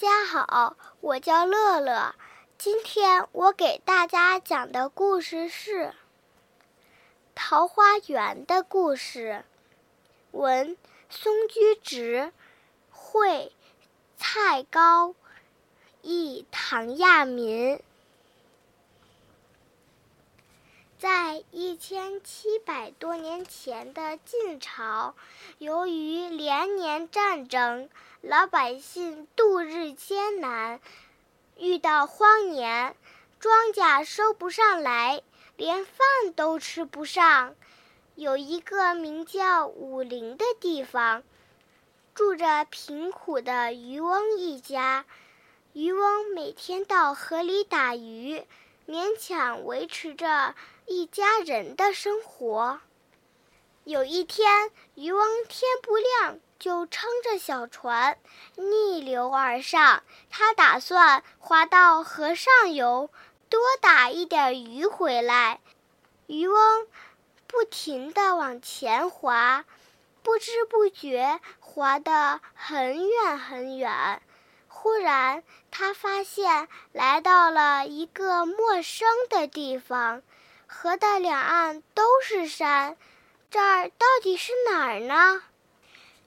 家好，我叫乐乐。今天我给大家讲的故事是《桃花源的故事》。文：松居直，绘：蔡高，译：唐亚民。在一千七百多年前的晋朝，由于连年战争，老百姓度日艰难，遇到荒年，庄稼收不上来，连饭都吃不上。有一个名叫武陵的地方，住着贫苦的渔翁一家。渔翁每天到河里打鱼，勉强维持着。一家人的生活。有一天，渔翁天不亮就撑着小船逆流而上。他打算划到河上游，多打一点鱼回来。渔翁不停地往前划，不知不觉划得很远很远。忽然，他发现来到了一个陌生的地方。河的两岸都是山，这儿到底是哪儿呢？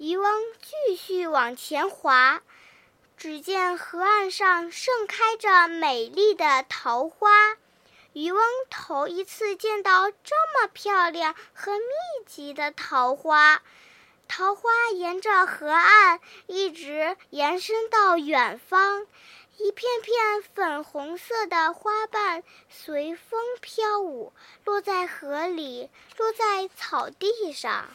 渔翁继续往前划，只见河岸上盛开着美丽的桃花。渔翁头一次见到这么漂亮和密集的桃花，桃花沿着河岸一直延伸到远方。一片片粉红色的花瓣随风飘舞，落在河里，落在草地上。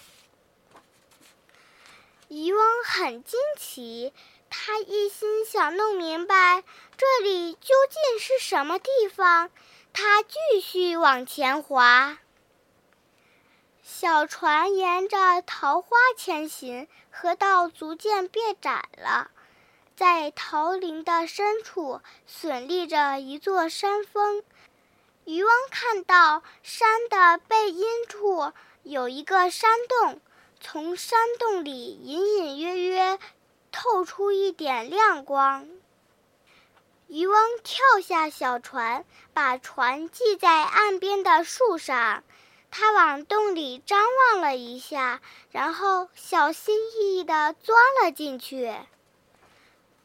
渔翁很惊奇，他一心想弄明白这里究竟是什么地方。他继续往前划，小船沿着桃花前行，河道逐渐变窄了。在桃林的深处，耸立着一座山峰。渔翁看到山的背阴处有一个山洞，从山洞里隐隐约约透出一点亮光。渔翁跳下小船，把船系在岸边的树上。他往洞里张望了一下，然后小心翼翼地钻了进去。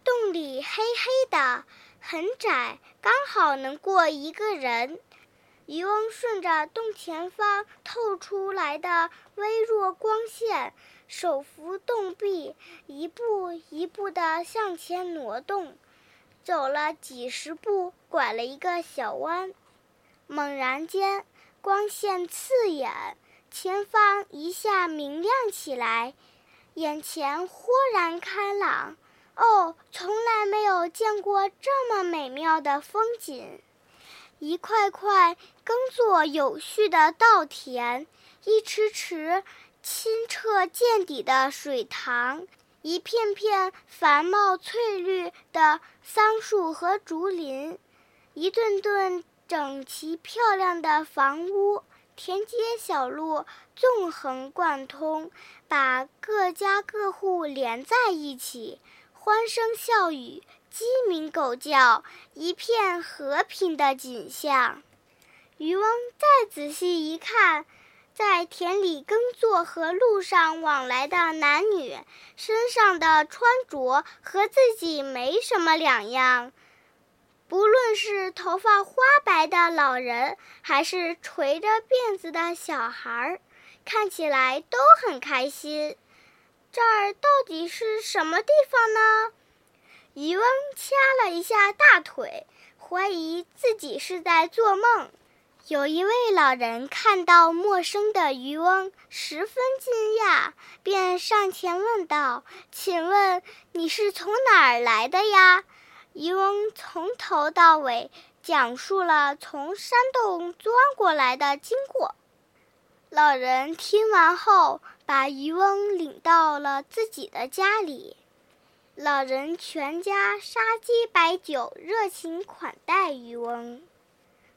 洞里黑黑的，很窄，刚好能过一个人。渔翁顺着洞前方透出来的微弱光线，手扶洞壁，一步一步地向前挪动。走了几十步，拐了一个小弯，猛然间，光线刺眼，前方一下明亮起来，眼前豁然开朗。哦，从来没有见过这么美妙的风景！一块块耕作有序的稻田，一池池清澈见底的水塘，一片片繁茂翠绿的桑树和竹林，一顿顿整齐漂亮的房屋，田间小路纵横贯通，把各家各户连在一起。欢声笑语，鸡鸣狗叫，一片和平的景象。渔翁再仔细一看，在田里耕作和路上往来的男女，身上的穿着和自己没什么两样。不论是头发花白的老人，还是垂着辫子的小孩，看起来都很开心。这儿到底是什么地方呢？渔翁掐了一下大腿，怀疑自己是在做梦。有一位老人看到陌生的渔翁，十分惊讶，便上前问道：“请问你是从哪儿来的呀？”渔翁从头到尾讲述了从山洞钻过来的经过。老人听完后，把渔翁领到了自己的家里。老人全家杀鸡摆酒，热情款待渔翁。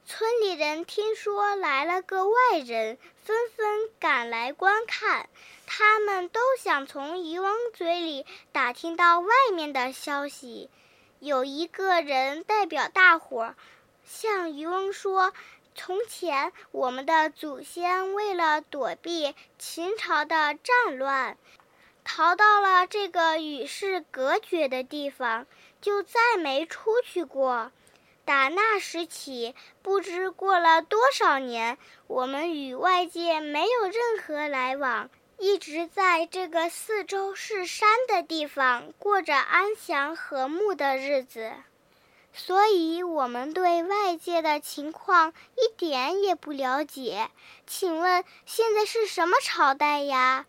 村里人听说来了个外人，纷纷赶来观看。他们都想从渔翁嘴里打听到外面的消息。有一个人代表大伙儿，向渔翁说：“从前我们的祖先为了躲避秦朝的战乱，逃到了这个与世隔绝的地方，就再没出去过。打那时起，不知过了多少年，我们与外界没有任何来往。”一直在这个四周是山的地方过着安详和睦的日子，所以我们对外界的情况一点也不了解。请问现在是什么朝代呀？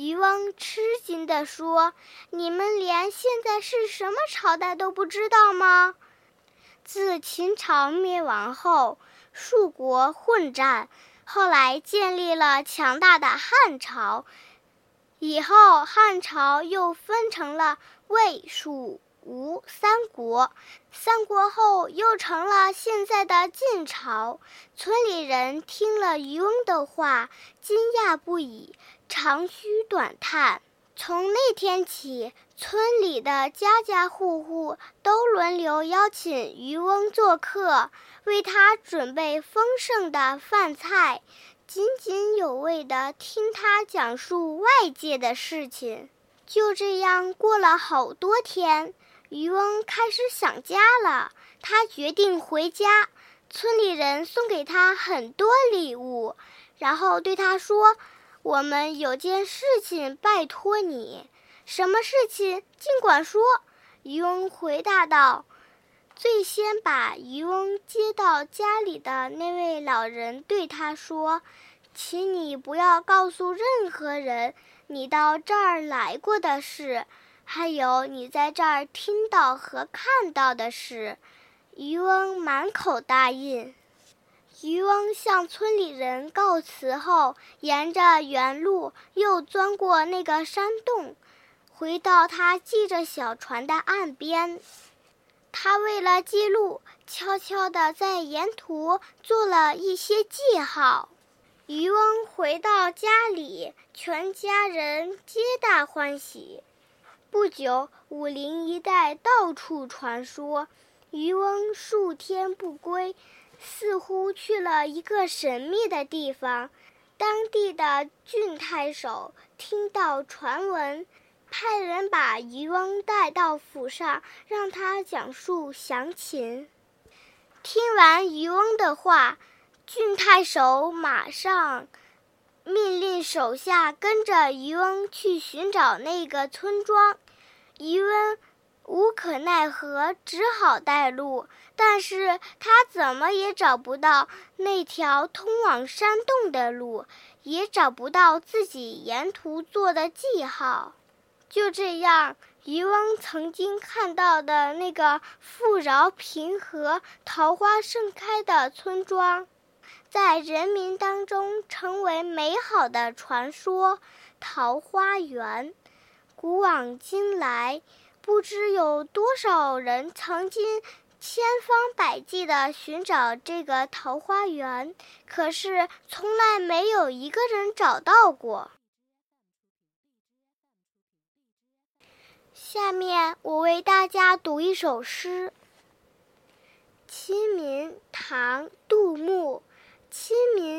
渔翁吃惊地说：“你们连现在是什么朝代都不知道吗？自秦朝灭亡后，数国混战。”后来建立了强大的汉朝，以后汉朝又分成了魏、蜀、吴三国，三国后又成了现在的晋朝。村里人听了渔翁的话，惊讶不已，长吁短叹。从那天起，村里的家家户户都轮流邀请渔翁做客，为他准备丰盛的饭菜，津津有味地听他讲述外界的事情。就这样过了好多天，渔翁开始想家了。他决定回家，村里人送给他很多礼物，然后对他说。我们有件事情拜托你，什么事情尽管说。渔翁回答道：“最先把渔翁接到家里的那位老人对他说，请你不要告诉任何人你到这儿来过的事，还有你在这儿听到和看到的事。”渔翁满口答应。渔翁向村里人告辞后，沿着原路又钻过那个山洞，回到他系着小船的岸边。他为了记录，悄悄地在沿途做了一些记号。渔翁回到家里，全家人皆大欢喜。不久，武陵一带到处传说，渔翁数天不归。似乎去了一个神秘的地方。当地的郡太守听到传闻，派人把渔翁带到府上，让他讲述详情。听完渔翁的话，郡太守马上命令手下跟着渔翁去寻找那个村庄。渔翁。无可奈何，只好带路，但是他怎么也找不到那条通往山洞的路，也找不到自己沿途做的记号。就这样，渔翁曾经看到的那个富饶平和、桃花盛开的村庄，在人民当中成为美好的传说——桃花源。古往今来。不知有多少人曾经千方百计地寻找这个桃花源，可是从来没有一个人找到过。下面我为大家读一首诗：《清明》唐·杜牧。